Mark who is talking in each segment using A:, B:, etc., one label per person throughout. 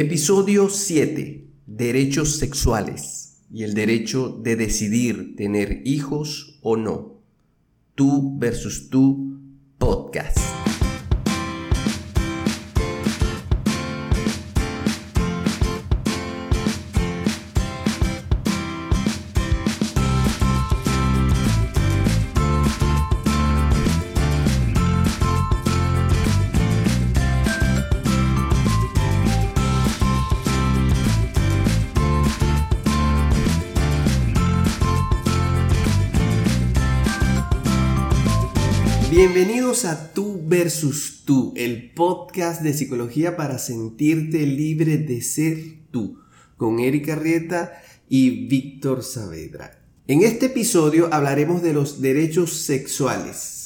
A: Episodio 7. Derechos sexuales y el derecho de decidir tener hijos o no. Tú versus tú podcast. A Tú versus Tú, el podcast de psicología para sentirte libre de ser tú, con Erika Rieta y Víctor Saavedra. En este episodio hablaremos de los derechos sexuales.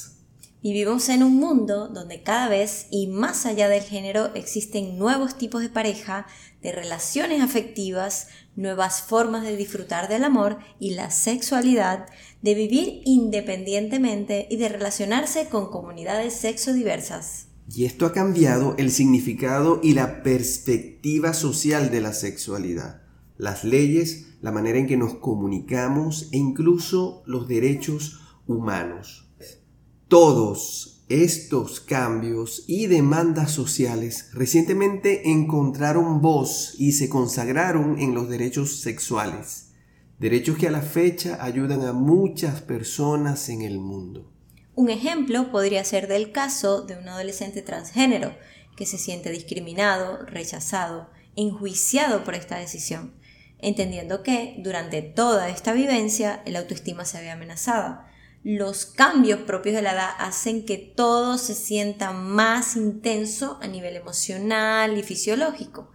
B: Vivimos en un mundo donde cada vez y más allá del género existen nuevos tipos de pareja, de relaciones afectivas, nuevas formas de disfrutar del amor y la sexualidad, de vivir independientemente y de relacionarse con comunidades sexodiversas.
A: Y esto ha cambiado el significado y la perspectiva social de la sexualidad, las leyes, la manera en que nos comunicamos e incluso los derechos humanos. Todos estos cambios y demandas sociales recientemente encontraron voz y se consagraron en los derechos sexuales, derechos que a la fecha ayudan a muchas personas en el mundo.
B: Un ejemplo podría ser del caso de un adolescente transgénero que se siente discriminado, rechazado, enjuiciado por esta decisión, entendiendo que durante toda esta vivencia el autoestima se ve amenazada los cambios propios de la edad hacen que todo se sienta más intenso a nivel emocional y fisiológico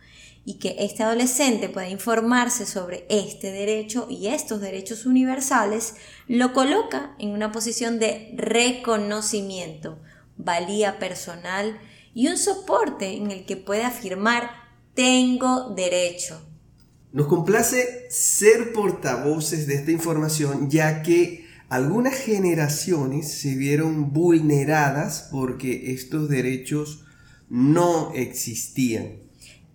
B: y que este adolescente pueda informarse sobre este derecho y estos derechos universales lo coloca en una posición de reconocimiento, valía personal y un soporte en el que puede afirmar tengo derecho.
A: Nos complace ser portavoces de esta información ya que algunas generaciones se vieron vulneradas porque estos derechos no existían.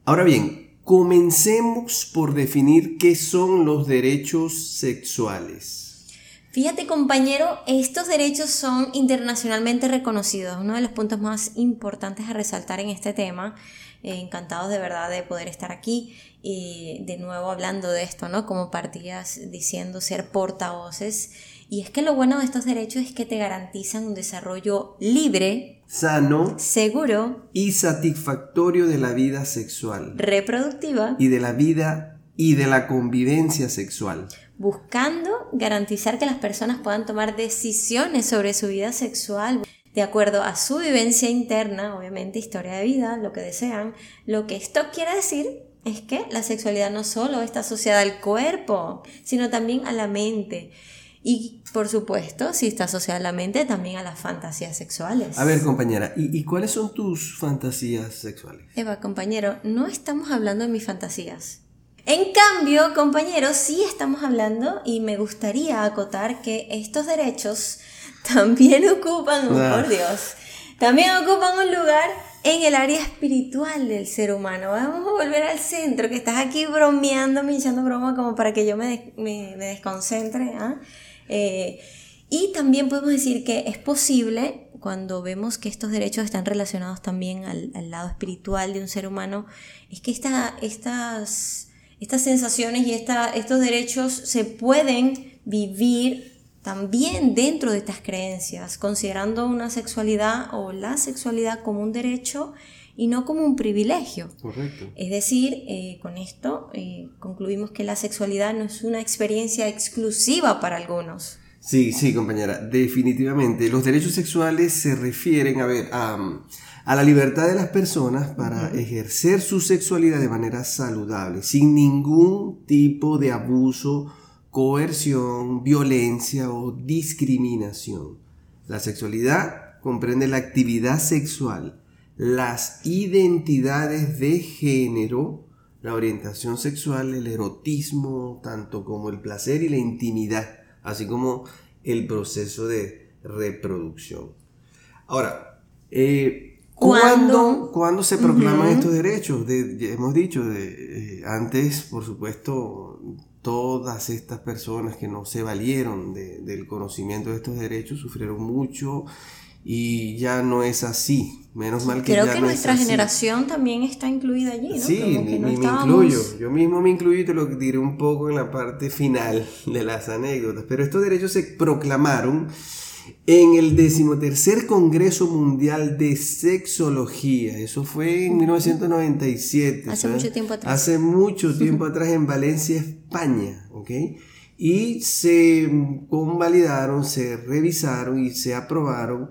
A: Ahora bien, comencemos por definir qué son los derechos sexuales.
B: Fíjate compañero, estos derechos son internacionalmente reconocidos, uno de los puntos más importantes a resaltar en este tema. Eh, encantados de verdad de poder estar aquí y de nuevo hablando de esto, ¿no? Como partías diciendo ser portavoces y es que lo bueno de estos derechos es que te garantizan un desarrollo libre,
A: sano,
B: seguro
A: y satisfactorio de la vida sexual,
B: reproductiva
A: y de la vida y de la convivencia sexual.
B: Buscando garantizar que las personas puedan tomar decisiones sobre su vida sexual de acuerdo a su vivencia interna, obviamente historia de vida, lo que desean. Lo que esto quiere decir es que la sexualidad no solo está asociada al cuerpo, sino también a la mente. Y por supuesto, si está asociada a la mente, también a las fantasías sexuales.
A: A ver, compañera, ¿y, cuáles son tus fantasías sexuales?
B: Eva, compañero, no estamos hablando de mis fantasías. En cambio, compañero, sí estamos hablando y me gustaría acotar que estos derechos también ocupan, oh, por Dios, también ocupan un lugar en el área espiritual del ser humano. Vamos a volver al centro, que estás aquí bromeando, me echando broma como para que yo me, me, me desconcentre. ¿ah? Eh, y también podemos decir que es posible, cuando vemos que estos derechos están relacionados también al, lado espiritual de un ser humano, es que esta, estas, estas sensaciones y esta, estos derechos se pueden vivir también dentro de estas creencias, considerando una sexualidad o la sexualidad como un derecho y no como un privilegio.
A: Correcto.
B: Es decir, eh, con esto eh, concluimos que la sexualidad no es una experiencia exclusiva para algunos.
A: Sí, sí, compañera, definitivamente. Los derechos sexuales se refieren a, ver, a, a la libertad de las personas para ejercer su sexualidad de manera saludable, sin ningún tipo de abuso, coerción, violencia o discriminación. La sexualidad comprende la actividad sexual las identidades de género, la orientación sexual, el erotismo, tanto como el placer y la intimidad, así como el proceso de reproducción. Ahora, eh, ¿Cuándo, ¿Cuándo, se proclaman estos derechos? hemos dicho, de, eh, antes, por supuesto, todas estas personas que no se valieron del conocimiento de estos derechos sufrieron mucho y ya no es así. Menos mal que
B: Creo
A: ya
B: que
A: no
B: nuestra
A: es así.
B: generación también está incluida allí, ¿no?
A: Sí,
B: Como que no
A: me
B: estábamos-
A: incluyo. Yo mismo me incluyo y te lo diré un poco en la parte final de las anécdotas. Pero estos derechos se proclamaron en el decimotercer Congreso Mundial de Sexología. Eso fue en 1997.
B: Hace
A: ¿sabes?
B: mucho tiempo atrás.
A: Hace mucho tiempo atrás en Valencia, España. ¿ok? Y se convalidaron, se revisaron y se aprobaron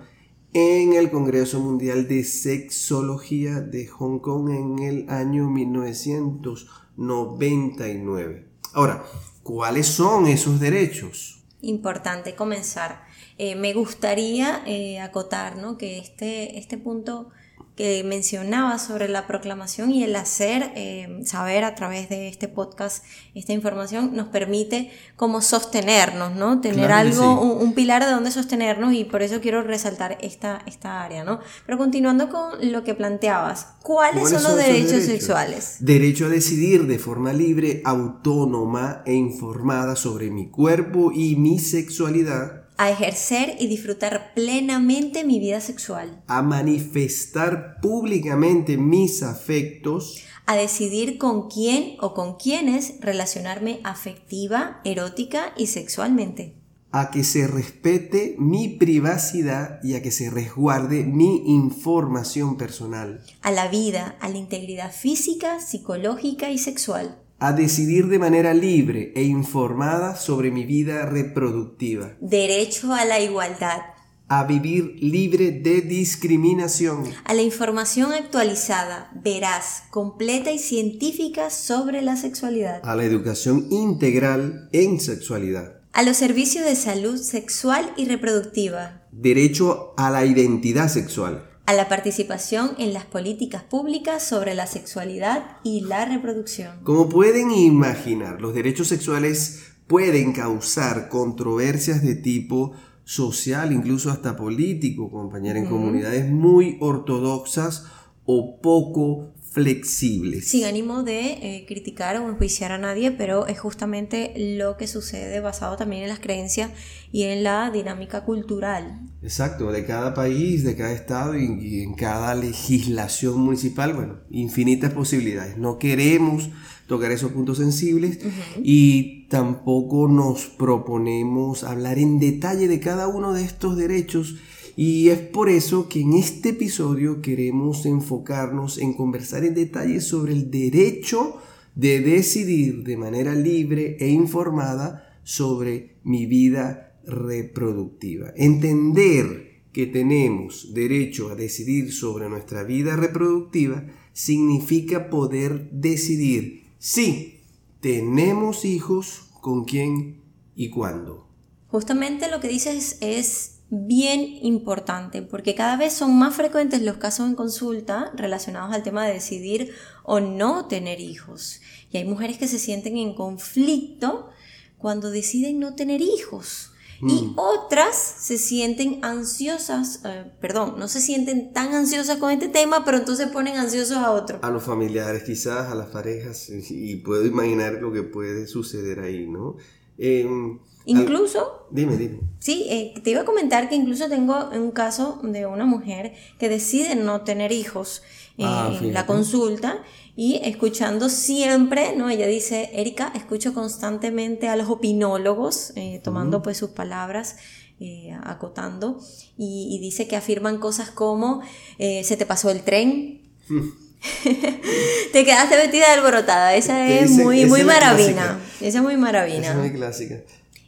A: en el Congreso Mundial de Sexología de Hong Kong en el año 1999. Ahora, ¿cuáles son esos derechos?
B: Importante comenzar. Eh, me gustaría eh, acotar ¿no? que este, este punto que mencionaba sobre la proclamación y el hacer eh, saber a través de este podcast esta información nos permite como sostenernos, ¿no? Tener
A: Claro
B: algo,
A: sí.
B: un, un pilar de donde sostenernos y por eso quiero resaltar esta, esta área, ¿no? Pero continuando con lo que planteabas, ¿cuáles, son los
A: esos
B: derechos, sexuales?
A: Derecho a decidir de forma libre, autónoma e informada sobre mi cuerpo y mi sexualidad,
B: A ejercer y disfrutar plenamente mi vida sexual.
A: a manifestar públicamente mis afectos,
B: a decidir con quién o con quiénes relacionarme afectiva, erótica y sexualmente.
A: a que se respete mi privacidad y a que se resguarde mi información personal,
B: A la vida, a la integridad física, psicológica y sexual.
A: A decidir de manera libre e informada sobre mi vida reproductiva,
B: Derecho a la igualdad.
A: a vivir libre de discriminación,
B: A la información actualizada, veraz, completa y científica sobre la sexualidad.
A: a la educación integral en sexualidad,
B: A los servicios de salud sexual y reproductiva.
A: derecho a la identidad sexual,
B: A la participación en las políticas públicas sobre la sexualidad y la reproducción.
A: Como pueden imaginar, los derechos sexuales pueden causar controversias de tipo social, incluso hasta político, compañera, en comunidades muy ortodoxas o poco flexibles.
B: Sin ánimo de eh, criticar o enjuiciar a nadie, pero es justamente lo que sucede basado también en las creencias y en la dinámica cultural.
A: Exacto, de cada país, de cada estado y, y en cada legislación municipal, bueno, infinitas posibilidades. No queremos tocar esos puntos sensibles y tampoco nos proponemos hablar en detalle de cada uno de estos derechos y es por eso que en este episodio queremos enfocarnos en conversar en detalle sobre el derecho de decidir de manera libre e informada sobre mi vida reproductiva. Entender que tenemos derecho a decidir sobre nuestra vida reproductiva significa poder decidir si tenemos hijos, con quién y cuándo.
B: Justamente lo que dices es bien importante porque cada vez son más frecuentes los casos en consulta relacionados al tema de decidir o no tener hijos. Y hay mujeres que se sienten en conflicto cuando deciden no tener hijos. Y otras se sienten ansiosas, eh, perdón, no se sienten tan ansiosas con este tema, pero entonces ponen ansiosos a otro.
A: A los familiares, quizás a las parejas, y puedo imaginar lo que puede suceder ahí, ¿no? Em,
B: Incluso
A: dime, dime.
B: Sí, eh, te iba a comentar que incluso tengo un caso de una mujer que decide no tener hijos eh,
A: Ah,
B: en
A: fíjate.
B: la consulta y escuchando siempre, ¿no? Ella dice, Erika, escucho constantemente a los opinólogos, eh, tomando pues sus palabras, eh, acotando, y, y dice que afirman cosas como, eh, se te pasó el tren. te quedaste vestida de alborotada, esa es
A: Ese-
B: muy, muy
A: es
B: maravina, esa es muy
A: Esa
B: maravina.
A: es muy clásica.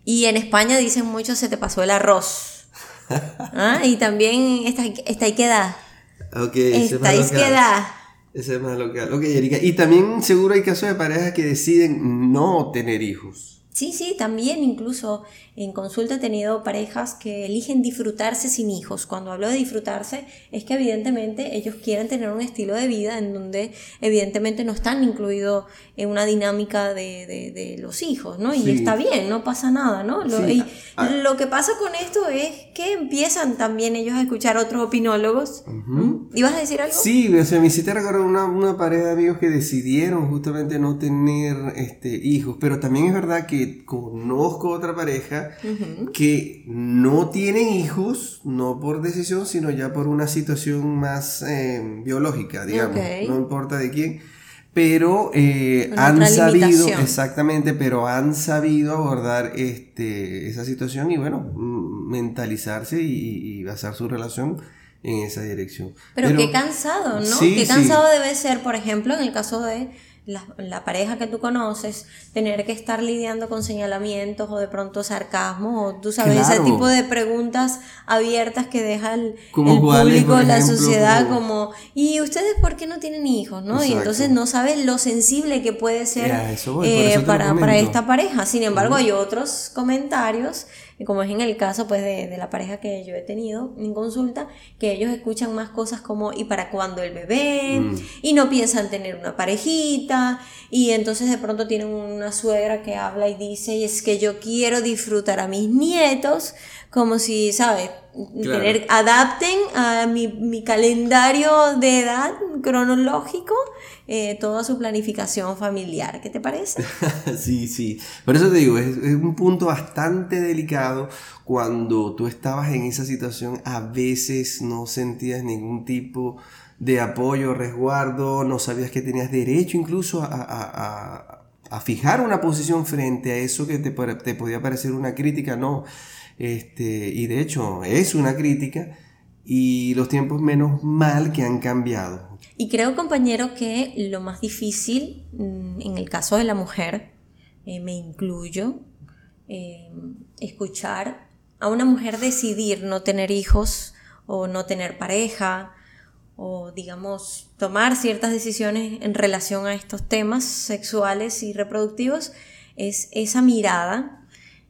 B: Y en España dicen mucho se te pasó el arroz. ¿Ah? Y también está, está ahí queda.
A: Ok, ese es
B: queda.
A: Ese es más local. Ok, Erika. Y también seguro hay casos de parejas que deciden no tener hijos.
B: Sí, sí, también incluso en consulta he tenido parejas que eligen disfrutarse sin hijos. Cuando hablo de disfrutarse es que evidentemente ellos quieren tener un estilo de vida en donde evidentemente no están incluidos en una dinámica de, de, los hijos, ¿no? Y está bien, no pasa nada, ¿no? Lo, y ah. lo que pasa con esto es que empiezan también ellos a escuchar otros opinólogos. ¿Mm? ¿Ibas a decir algo?
A: Sí, o sea, me hiciste recordar una, una pareja de amigos que decidieron justamente no tener este, hijos, pero también es verdad que conozco otra pareja que no tienen hijos, no por decisión, sino ya por una situación más eh, biológica, digamos, no importa de quién, pero eh, han sabido, exactamente, pero han sabido abordar este, esa situación y bueno, mentalizarse y, basar su relación en esa dirección.
B: Pero, qué cansado, ¿no? qué cansado debe ser, por ejemplo, en el caso de la, pareja que tú conoces, tener que estar lidiando con señalamientos o de pronto sarcasmo, o tú sabes, ese tipo de preguntas abiertas que deja el, público, la sociedad, como, ¿y ustedes por qué no tienen hijos? ¿no? Y entonces no sabes lo sensible que puede ser eh, para, para, esta pareja. Sin embargo, hay otros comentarios como es en el caso pues de, la pareja que yo he tenido en consulta, que ellos escuchan más cosas como ¿y para cuándo el bebé? Mm. Y no piensan tener una parejita y entonces de pronto tienen una suegra que habla y dice, y es que yo quiero disfrutar a mis nietos, como si, ¿sabes? Tener, adapten a mi, mi calendario de edad cronológico eh, toda su planificación familiar. ¿Qué te parece?
A: sí, sí. Por eso te digo, es, un punto bastante delicado cuando tú estabas en esa situación, a veces no sentías ningún tipo de apoyo, resguardo, no sabías que tenías derecho incluso a, fijar una posición frente a eso que te, te podía parecer una crítica, no. Este, y de hecho es una crítica y los tiempos menos mal que han cambiado.
B: Y creo, compañero, que lo más difícil, mm, en el caso de la mujer, eh, me incluyo, eh, escuchar a una mujer decidir no tener hijos o no tener pareja o digamos tomar ciertas decisiones en relación a estos temas sexuales y reproductivos es esa mirada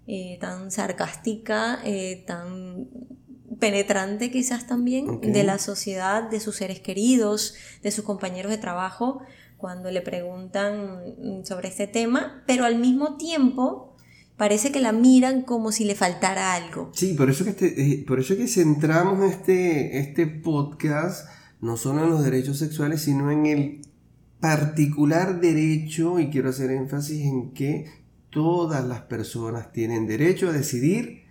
B: eh, tan sarcástica, tan penetrante quizás también de la sociedad, de sus seres queridos, de sus compañeros de trabajo, cuando le preguntan sobre este tema, pero al mismo tiempo parece que la miran como si le faltara algo.
A: Sí, por eso que, este, eh, por eso que centramos este, este podcast no solo en los derechos sexuales, sino en el particular derecho, y quiero hacer énfasis en que todas las personas tienen derecho a decidir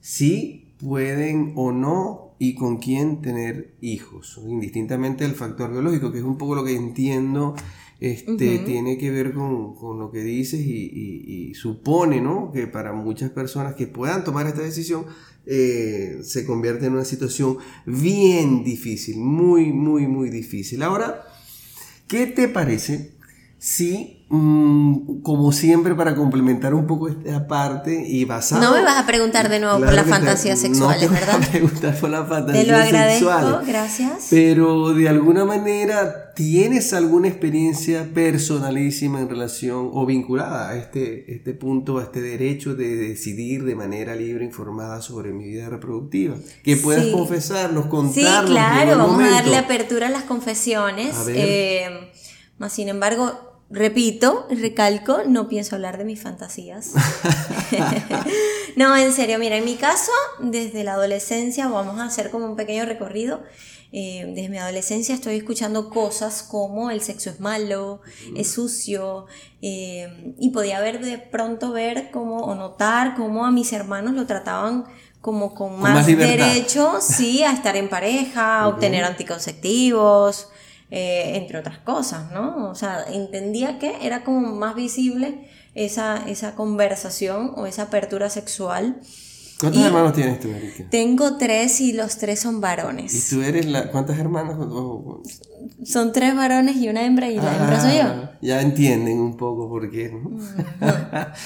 A: si pueden o no y con quién tener hijos, indistintamente del factor biológico, que es un poco lo que entiendo, este, tiene que ver con, lo que dices y, supone ¿no? que para muchas personas que puedan tomar esta decisión eh, se convierte en una situación bien difícil, muy, muy, muy difícil. Ahora, ¿qué te parece si como siempre, para complementar un poco esta parte y basado.
B: No me vas a preguntar de nuevo por las fantasías sexuales, ¿verdad?
A: Voy a preguntar por las fantasías
B: Te lo agradezco, gracias.
A: Pero de alguna manera, ¿tienes alguna experiencia personalísima en relación o vinculada a este, este punto, a este derecho de decidir de manera libre, informada sobre mi vida reproductiva? Que puedas confesarnos, contarnos.
B: Sí, claro, vamos a darle apertura a las confesiones. Eh, más sin embargo, repito, recalco, no pienso hablar de mis fantasías. no, en serio, mira, en mi caso, desde la adolescencia, vamos a hacer como un pequeño recorrido. Eh, desde mi adolescencia estoy escuchando cosas como el sexo es malo, es sucio, eh, y podía ver de pronto ver como, o notar cómo a mis hermanos lo trataban como con más, derecho, sí, a estar en pareja, a obtener anticonceptivos, eh, entre otras cosas, ¿no? O sea, entendía que era como más visible esa, esa conversación o esa apertura sexual.
A: ¿Cuántos hermanos tienes tú, Erika?
B: Tengo tres y los tres son varones.
A: ¿Y tú eres la... ¿Cuántas hermanas?
B: Son tres varones y una hembra y la hembra soy yo. Ah,
A: ya entienden un poco por qué, ¿no? Mm,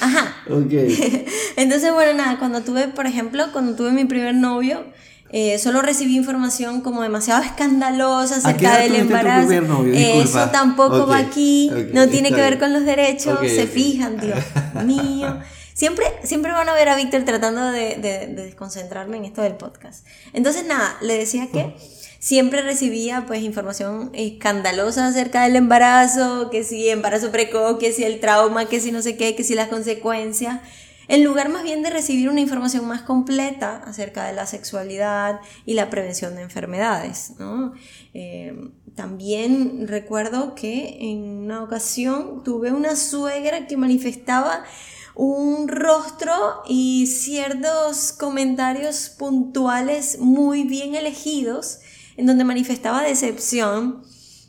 B: Ajá. ok. Entonces, bueno, nada, cuando tuve, por ejemplo, cuando tuve mi primer novio, eh, solo recibí información como demasiado escandalosa acerca del embarazo. eso tampoco va aquí, no tiene que ver con los derechos, se fijan, Dios mío. Siempre, siempre van a ver a Víctor tratando de, de, desconcentrarme en esto del podcast. Entonces, nada, le decía que siempre recibía pues información escandalosa acerca del embarazo, que si embarazo precoz, que si el trauma, que si no sé qué, que si las consecuencias en lugar más bien de recibir una información más completa acerca de la sexualidad y la prevención de enfermedades. Eh, también recuerdo que en una ocasión tuve una suegra que manifestaba un rostro y ciertos comentarios puntuales muy bien elegidos en donde manifestaba decepción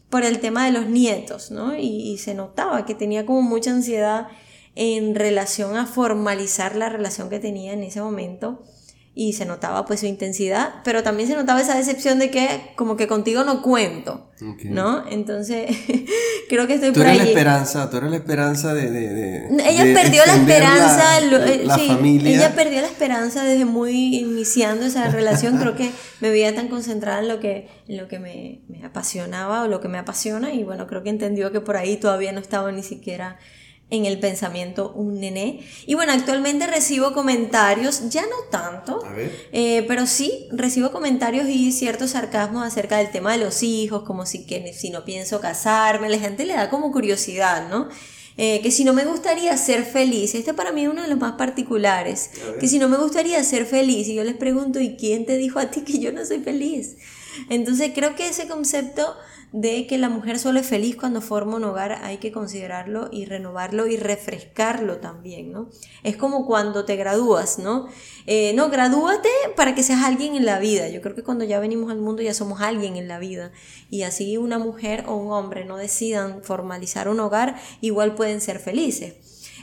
B: por el tema de los nietos, ¿no? y se notaba que tenía como mucha ansiedad en relación a formalizar la relación que tenía en ese momento y se notaba pues su intensidad, pero también se notaba esa decepción de que como que contigo no cuento, ¿no? Entonces creo que estoy
A: tú
B: por
A: eres la esperanza, tú eres la esperanza de...
B: ella perdió la esperanza, la, sí, familia. ella perdió la esperanza desde muy iniciando esa relación, creo que me veía tan concentrada en lo que, en lo que me, me apasionaba o lo que me apasiona y bueno, creo que entendió que por ahí todavía no estaba ni siquiera en el pensamiento un nené. Y bueno, actualmente recibo comentarios, ya no tanto, eh, pero sí recibo comentarios y ciertos sarcasmos acerca del tema de los hijos, como si, que, si no pienso casarme, la gente le da como curiosidad, ¿no? Eh, que si no me gustaría ser feliz, este para mí es uno de los más particulares, que si no me gustaría ser feliz, y yo les pregunto, ¿y quién te dijo a ti que yo no soy feliz? Entonces creo que ese concepto de que la mujer solo es feliz cuando forma un hogar, hay que considerarlo y renovarlo y refrescarlo también, ¿no? Es como cuando te gradúas, ¿no? Eh, no, gradúate para que seas alguien en la vida. Yo creo que cuando ya venimos al mundo ya somos alguien en la vida. Y así una mujer o un hombre no decidan formalizar un hogar, igual pueden ser felices.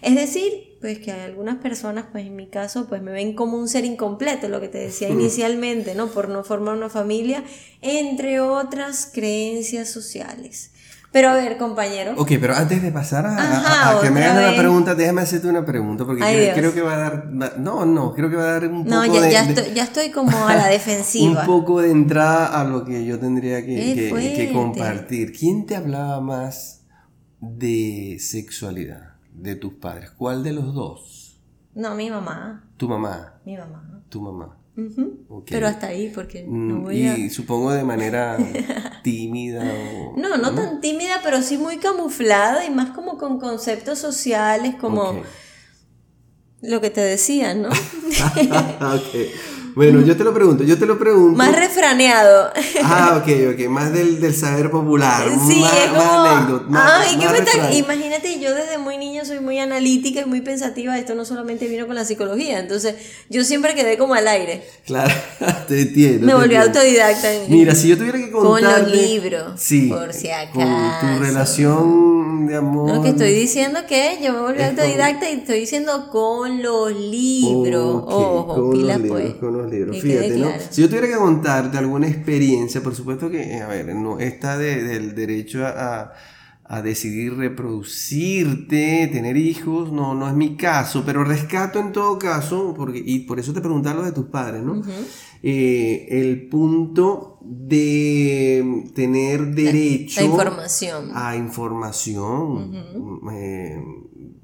B: Es decir, pues que hay algunas personas, pues en mi caso, pues me ven como un ser incompleto, lo que te decía inicialmente, ¿no? Por no formar una familia, entre otras creencias sociales. Pero a ver, compañero.
A: Ok, pero antes de pasar a, que me hagas una pregunta, déjame hacerte una pregunta, porque creo, que va a dar. no, no, creo que va a dar un poco
B: no, ya, ya, estoy, ya estoy como a la defensiva.
A: un poco de entrada a lo que yo tendría que, que compartir. ¿Quién te hablaba más de sexualidad? De tus padres? ¿Cuál de los dos?
B: No, mi mamá.
A: ¿Tu mamá?
B: Mi mamá.
A: Tu mamá.
B: Pero hasta ahí, porque no
A: mm, voy y supongo de manera tímida o...
B: No, no, tan tímida, pero sí muy camuflada y más como con conceptos sociales, como lo que te decía, ¿no?
A: okay. Bueno, yo te lo pregunto, yo te lo pregunto.
B: Más refraneado.
A: Ah, ok, ok, más del, del saber popular. Sí, más, es como...
B: anécdota. ay, ¿qué Imagínate, yo desde muy niña soy muy analítica y muy pensativa. Esto no solamente vino con la psicología. Entonces, yo siempre quedé como al aire.
A: Claro, te entiendo.
B: Me volví autodidacta.
A: Mira, si yo tuviera que
B: contar. Con los libros. Sí. Por si acaso.
A: Con tu relación de amor.
B: No, que estoy diciendo que yo me volví autodidacta y estoy diciendo con los libros. Ojo, pilas pues
A: libros. Fíjate, ¿no? Si yo tuviera que contarte alguna experiencia, por supuesto que, a ver, no está del derecho a, decidir reproducirte, tener hijos, no, no es mi caso, pero rescato en todo caso, porque, y por eso te preguntaba lo de tus padres, ¿no? Eh, el punto de tener derecho
B: información.
A: a información eh,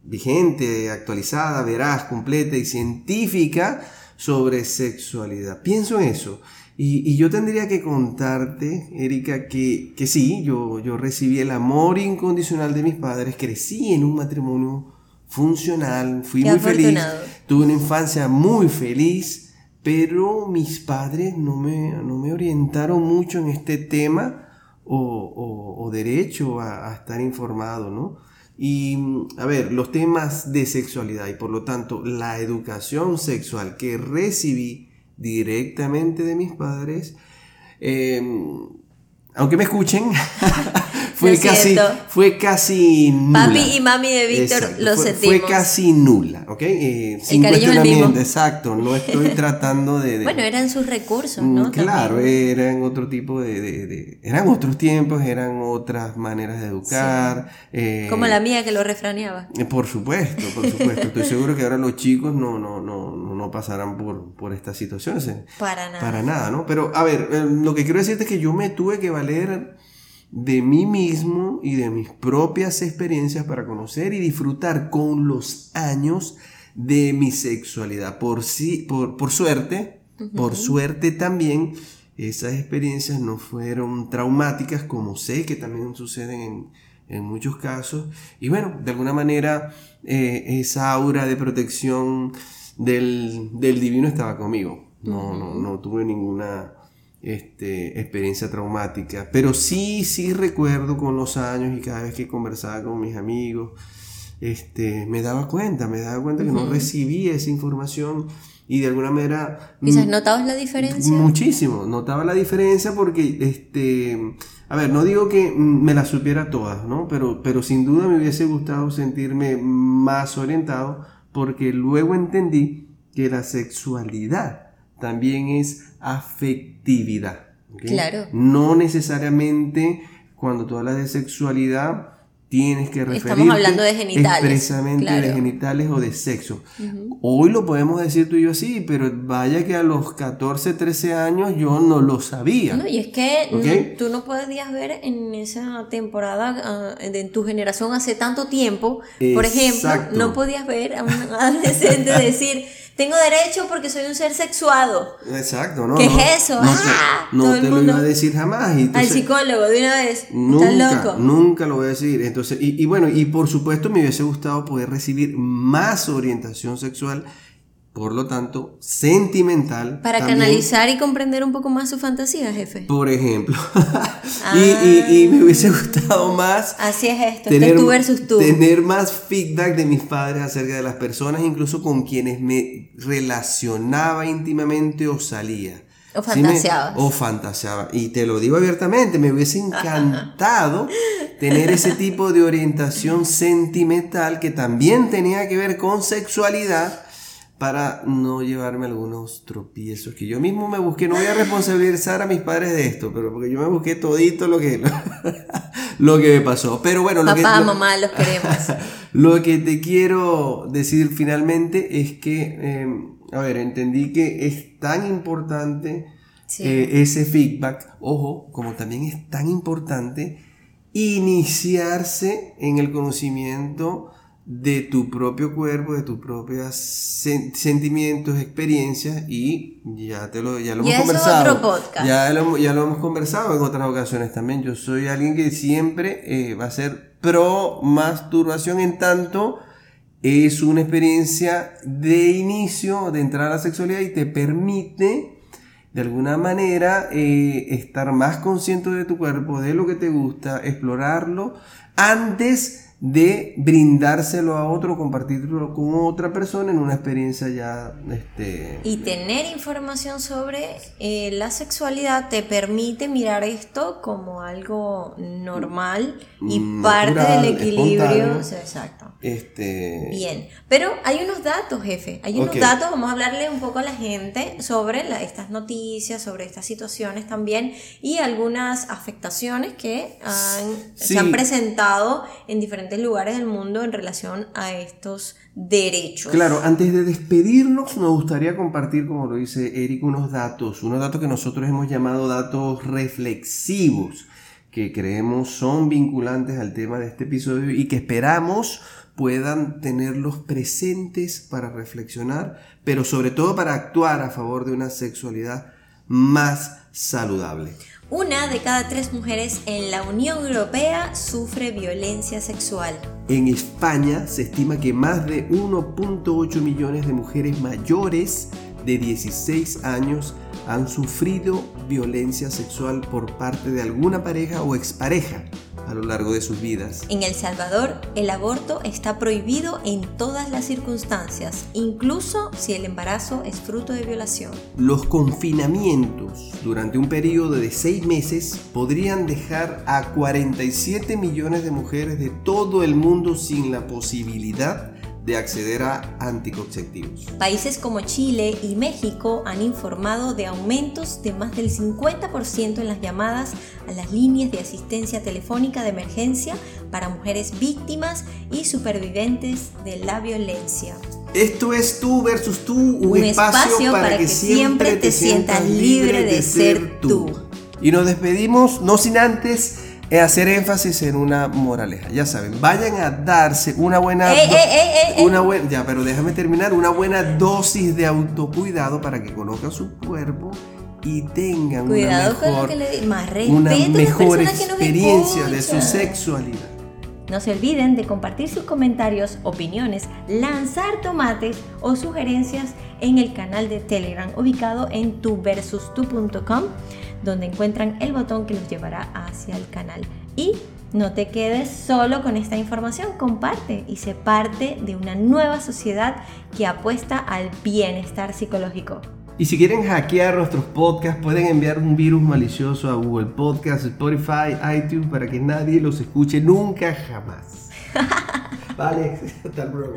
A: vigente, actualizada, veraz, completa y científica sobre sexualidad. Pienso en eso. Y, yo tendría que contarte, Erika, que, que sí, yo, yo recibí el amor incondicional de mis padres, crecí en un matrimonio funcional, fui muy feliz, tuve una infancia muy feliz, pero mis padres no me, no me orientaron mucho en este tema o, derecho a, a, estar informado, ¿no? Y, a ver, los temas de sexualidad y por lo tanto la educación sexual que recibí directamente de mis padres, eh, aunque me escuchen, fue, casi, fue casi nula.
B: Papi y mami de Víctor lo
A: fue,
B: sentimos.
A: Fue casi nula, ¿ok? Eh, sin cuestionamiento, exacto. No estoy tratando de,
B: Bueno, eran sus recursos, ¿no? Mm,
A: claro, eran otro tipo de, de, Eran otros tiempos, eran otras maneras de educar.
B: Eh, Como la mía que lo refraneaba.
A: Eh, por supuesto, por supuesto. Estoy seguro que ahora los chicos no, no, no, no pasarán por, por estas situaciones.
B: Para nada.
A: Para nada, ¿no? Pero, a ver, lo que quiero decirte es que yo me tuve que valer de mí mismo y de mis propias experiencias para conocer y disfrutar con los años de mi sexualidad. Por, sí, por, por suerte, por suerte también, esas experiencias no fueron traumáticas como sé que también suceden en, en muchos casos. Y bueno, de alguna manera eh, esa aura de protección del, del divino estaba conmigo. No, no, no tuve ninguna este, experiencia traumática. Pero sí, sí recuerdo con los años y cada vez que conversaba con mis amigos, este, me daba cuenta, me daba cuenta que no recibía esa información y de alguna manera...
B: Quizás notabas la diferencia.
A: Muchísimo, notaba la diferencia porque, este, a ver, no digo que me la supiera todas, ¿no? Pero, pero sin duda me hubiese gustado sentirme más orientado porque luego entendí que la sexualidad también es afectividad.
B: Claro.
A: No necesariamente cuando tú hablas de sexualidad tienes que referirte
B: Estamos hablando de genitales.
A: expresamente de genitales o de sexo. Hoy lo podemos decir tú y yo así, pero vaya que a los 14, 13 años yo no lo sabía.
B: No, y es que tú no podías ver en esa temporada, uh, en tu generación hace tanto tiempo, por ejemplo, no podías ver a un adolescente decir tengo derecho porque soy un ser sexuado.
A: Exacto, ¿no?
B: ¿Qué es eso?
A: No,
B: ¡Ah!
A: te, no te lo iba a decir jamás.
B: Al psicólogo de una vez.
A: Nunca,
B: ¿Estás loco?
A: nunca lo voy a decir. Entonces, y, y bueno, y por supuesto me hubiese gustado poder recibir más orientación sexual por lo tanto, sentimental.
B: Para
A: también.
B: canalizar y comprender un poco más su fantasía, jefe.
A: Por ejemplo. y, y, y, me hubiese gustado más.
B: Así es esto, tener, tú versus tú.
A: Tener más feedback de mis padres acerca de las personas, incluso con quienes me relacionaba íntimamente o salía.
B: O fantaseaba.
A: ¿Sí o fantaseaba. Y te lo digo abiertamente, me hubiese encantado tener ese tipo de orientación sentimental que también tenía que ver con sexualidad para no llevarme algunos tropiezos que yo mismo me busqué. No voy a responsabilizar a mis padres de esto, pero porque yo me busqué todito lo que, lo que me pasó. Pero bueno, lo
B: Papá,
A: que,
B: mamá, los queremos.
A: Lo que te quiero decir finalmente es que, eh, a ver, entendí que es tan importante sí. eh, ese feedback, ojo, como también es tan importante iniciarse en el conocimiento de tu propio cuerpo, de tus propios sen sentimientos, experiencias y ya te lo, ya lo
B: y
A: hemos conversado.
B: Otro podcast.
A: Ya, lo, ya lo hemos conversado en otras ocasiones también. Yo soy alguien que siempre eh, va a ser pro masturbación en tanto es una experiencia de inicio, de entrar a la sexualidad y te permite de alguna manera eh, estar más consciente de tu cuerpo, de lo que te gusta, explorarlo antes de brindárselo a otro, compartirlo con otra persona en una experiencia ya... Este...
B: Y tener información sobre eh, la sexualidad te permite mirar esto como algo normal y
A: Natural,
B: parte del equilibrio. O sea, exacto.
A: Este...
B: Bien, pero hay unos datos, jefe. Hay unos datos, vamos a hablarle un poco a la gente sobre la- estas noticias, sobre estas situaciones también y algunas afectaciones que han-
A: Sí.
B: se han presentado en diferentes lugares del mundo en relación a estos derechos.
A: Claro, antes de despedirnos, nos gustaría compartir, como lo dice Eric, unos datos, unos datos que nosotros hemos llamado datos reflexivos, que creemos son vinculantes al tema de este episodio y que esperamos puedan tenerlos presentes para reflexionar, pero sobre todo para actuar a favor de una sexualidad más saludable.
B: Una de cada tres mujeres en la Unión Europea sufre violencia sexual.
A: En España se estima que más de 1.8 millones de mujeres mayores de 16 años han sufrido violencia sexual por parte de alguna pareja o expareja a lo largo de sus vidas.
B: En El Salvador, el aborto está prohibido en todas las circunstancias, incluso si el embarazo es fruto de violación.
A: Los confinamientos durante un periodo de 6 meses podrían dejar a 47 millones de mujeres de todo el mundo sin la posibilidad de acceder a anticonceptivos.
B: Países como Chile y México han informado de aumentos de más del 50% en las llamadas a las líneas de asistencia telefónica de emergencia para mujeres víctimas y supervivientes de la violencia.
A: Esto es tú versus tú, un,
B: Un
A: espacio,
B: espacio
A: para, que, siempre te sientas libre de ser tú. Y nos despedimos, no sin antes es hacer énfasis en una moraleja. Ya saben, vayan a darse una buena,
B: Ey, ey, ey,
A: una buena, ya, pero déjame terminar, una buena dosis de autocuidado para que conozcan su cuerpo y tengan
B: Cuidado
A: una
B: con lo
A: mejor,
B: que le más
A: una mejor
B: que
A: experiencia de su sexualidad.
B: No se olviden de compartir sus comentarios, opiniones, lanzar tomates o sugerencias en el canal de Telegram ubicado en tuversustu.com donde encuentran el botón que los llevará hacia el canal. Y no te quedes solo con esta información, comparte y sé parte de una nueva sociedad que apuesta al bienestar psicológico.
A: Y si quieren hackear nuestros podcasts, pueden enviar un virus malicioso a Google Podcasts, Spotify, iTunes para que nadie los escuche nunca jamás. vale, hasta luego.